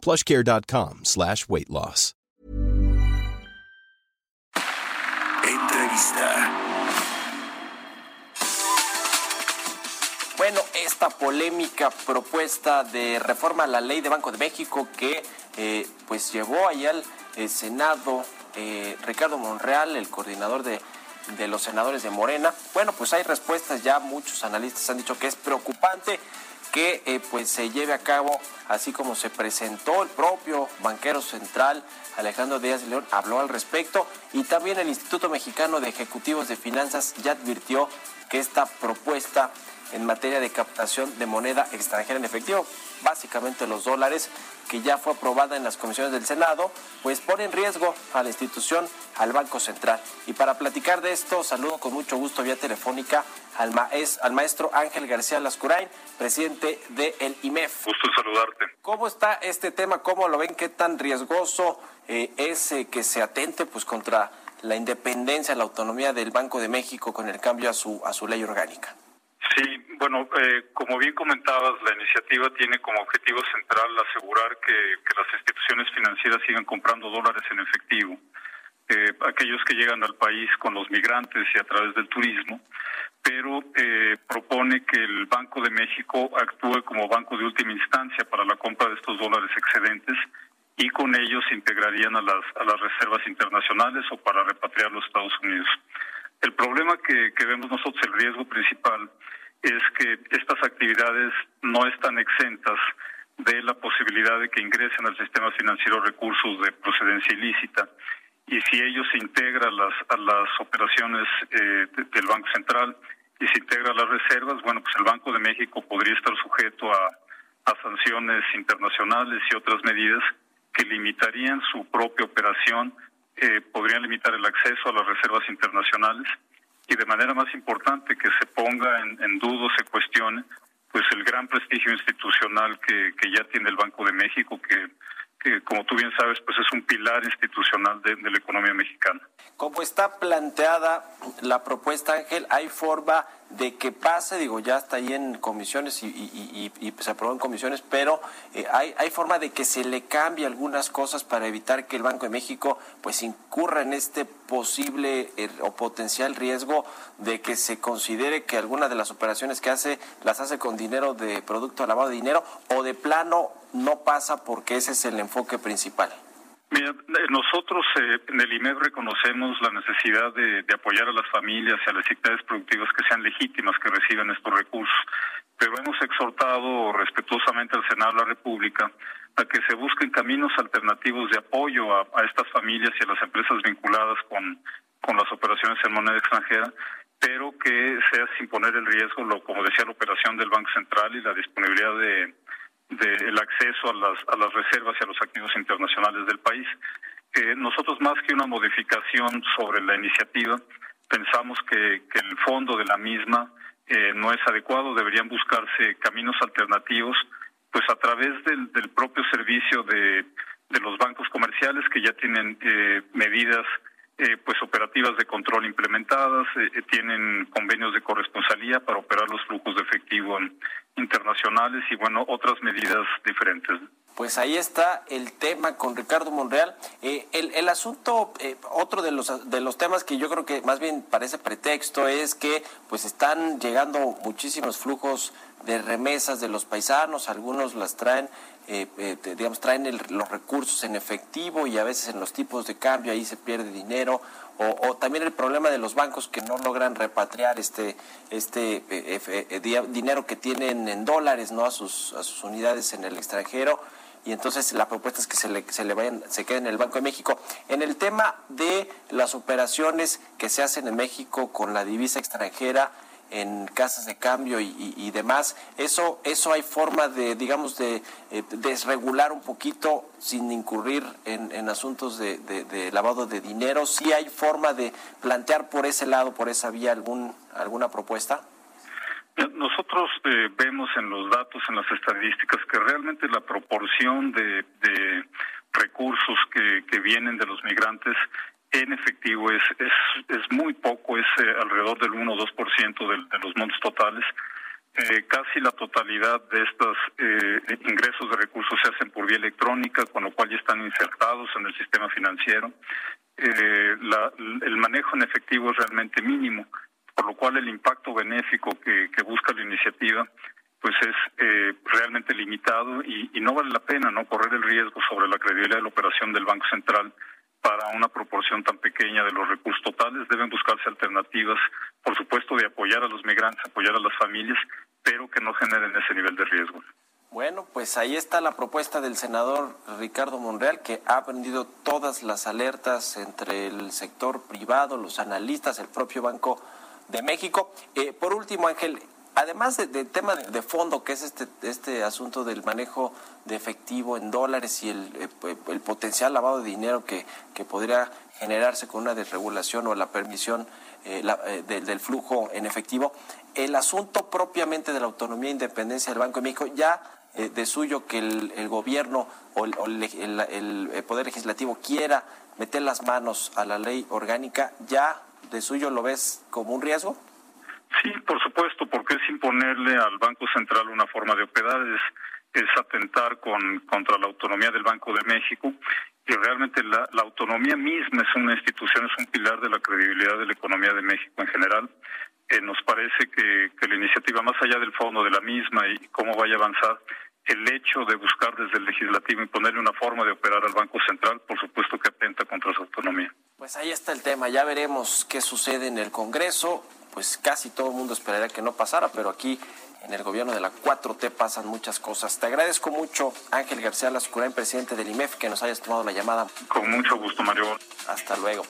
plushcare.com slash weight loss. Entrevista. Bueno, esta polémica propuesta de reforma a la ley de Banco de México que eh, pues llevó allá al eh, Senado eh, Ricardo Monreal, el coordinador de, de los senadores de Morena. Bueno, pues hay respuestas ya, muchos analistas han dicho que es preocupante que eh, pues se lleve a cabo así como se presentó el propio banquero central Alejandro Díaz León habló al respecto. Y también el Instituto Mexicano de Ejecutivos de Finanzas ya advirtió que esta propuesta en materia de captación de moneda extranjera en efectivo, básicamente los dólares, que ya fue aprobada en las comisiones del Senado, pues pone en riesgo a la institución, al Banco Central. Y para platicar de esto, saludo con mucho gusto vía telefónica al, al maestro Ángel García Lascurain, presidente del de IMEF. Gusto saludarte. ¿Cómo está este tema? ¿Cómo lo ven? ¿Qué tan riesgoso eh, es eh, que se atente pues contra la independencia, la autonomía del Banco de México con el cambio a su, a su ley orgánica? Sí, bueno, eh, como bien comentabas, la iniciativa tiene como objetivo central asegurar que, las instituciones financieras sigan comprando dólares en efectivo. Eh, aquellos que llegan al país con los migrantes y a través del turismo, pero eh, propone que el Banco de México actúe como banco de última instancia para la compra de estos dólares excedentes y con ellos se integrarían a las, a las reservas internacionales o para repatriar los Estados Unidos. El problema que, que vemos nosotros, el riesgo principal, es que estas actividades no están exentas de la posibilidad de que ingresen al sistema financiero recursos de procedencia ilícita. Y si ellos se integran las, a las operaciones eh, del Banco Central y se integra a las reservas, bueno, pues el Banco de México podría estar sujeto a, a sanciones internacionales y otras medidas que limitarían su propia operación, eh, podrían limitar el acceso a las reservas internacionales y de manera más importante que se ponga en, en duda, se cuestione, pues el gran prestigio institucional que, que ya tiene el Banco de México, que, que como tú bien sabes, pues es un pilar institucional de, de la economía mexicana. Como está planteada la propuesta, Ángel, ¿hay forma de que pase? Digo, ya está ahí en comisiones y, y, se aprobó en comisiones, pero eh, hay, hay forma de que se le cambie algunas cosas para evitar que el Banco de México pues incurra en este posible eh, o potencial riesgo de que se considere que alguna de las operaciones que hace las hace con dinero de producto lavado de dinero o de plano no pasa porque ese es el enfoque principal. Mira, nosotros eh, en el IMED reconocemos la necesidad de, apoyar a las familias y a las actividades productivas que sean legítimas que reciban estos recursos, pero hemos exhortado respetuosamente al Senado de la República a que se busquen caminos alternativos de apoyo a, a estas familias y a las empresas vinculadas con, con las operaciones en moneda extranjera, pero que sea sin poner en riesgo, lo, como decía, la operación del Banco Central y la disponibilidad de de acceso a las, a las reservas y a los activos internacionales del país. Eh, nosotros más que una modificación sobre la iniciativa, pensamos que, que el fondo de la misma eh, no es adecuado, deberían buscarse caminos alternativos, pues a través del, del propio servicio de, de los bancos comerciales que ya tienen eh, medidas eh, pues operativas de control implementadas, eh, tienen convenios de corresponsalía para operar los flujos de efectivo internacionales y bueno, otras medidas diferentes. Pues ahí está el tema con Ricardo Monreal. Eh, el, el, asunto, eh, otro de los, de los temas que yo creo que más bien parece pretexto es que pues están llegando muchísimos flujos de remesas de los paisanos, algunos las traen, eh, eh digamos, traen los recursos en efectivo y a veces en los tipos de cambio ahí se pierde dinero, o, o también el problema de los bancos que no logran repatriar este, este eh, dinero que tienen en dólares ¿no? a, sus, a sus unidades en el extranjero y entonces la propuesta es que se le, se le vayan, se quede en el Banco de México. En el tema de las operaciones que se hacen en México con la divisa extranjera, en casas de cambio y, demás. Eso, eso hay forma de, digamos, de eh, desregular un poquito sin incurrir en, asuntos de, lavado de dinero. ¿Sí hay forma de plantear por ese lado, por esa vía, algún, alguna propuesta? Nosotros eh, vemos en los datos, en las estadísticas, que realmente la proporción de, recursos que, que, vienen de los migrantes en efectivo es, es, es muy poco, es eh, alrededor del 1 o 2% de, de los montos totales. Eh, casi la totalidad de estos eh, ingresos de recursos se hacen por vía electrónica, con lo cual ya están insertados en el sistema financiero. El manejo en efectivo es realmente mínimo, por lo cual el impacto benéfico que, busca la iniciativa pues es realmente limitado y, y no vale la pena no correr el riesgo sobre la credibilidad de la operación del Banco Central para una proporción tan pequeña de los recursos totales. Deben buscarse alternativas, por supuesto, de apoyar a los migrantes, apoyar a las familias, pero que no generen ese nivel de riesgo. Bueno, pues ahí está la propuesta del senador Ricardo Monreal, que ha aprendido todas las alertas entre el sector privado, los analistas, el propio Banco de México. Eh, por último, Ángel, además del tema de, fondo, que es este, este asunto del manejo de efectivo en dólares y el, eh, el potencial lavado de dinero que, que, podría generarse con una desregulación o la permisión eh, eh, del flujo en efectivo, el asunto propiamente de la autonomía e independencia del Banco de México, ya de suyo que el, gobierno o, el, el Poder Legislativo quiera meter las manos a la ley orgánica, ¿ya de suyo lo ves como un riesgo? Sí, por supuesto, imponerle al Banco Central una forma de operar, es, es atentar con, contra la autonomía del Banco de México y realmente la, autonomía misma es una institución, es un pilar de la credibilidad de la economía de México en general. Eh, nos parece que la iniciativa, más allá del fondo de la misma y cómo vaya a avanzar, el hecho de buscar desde el legislativo imponerle una forma de operar al Banco Central, por supuesto que atenta contra su autonomía. Pues ahí está el tema, ya veremos qué sucede en el Congreso pues casi todo el mundo esperaría que no pasara, pero aquí en el gobierno de la 4T pasan muchas cosas. Te agradezco mucho, Ángel García Lascurain, presidente del IMEF, que nos hayas tomado la llamada. Con mucho gusto, Mario. Hasta luego.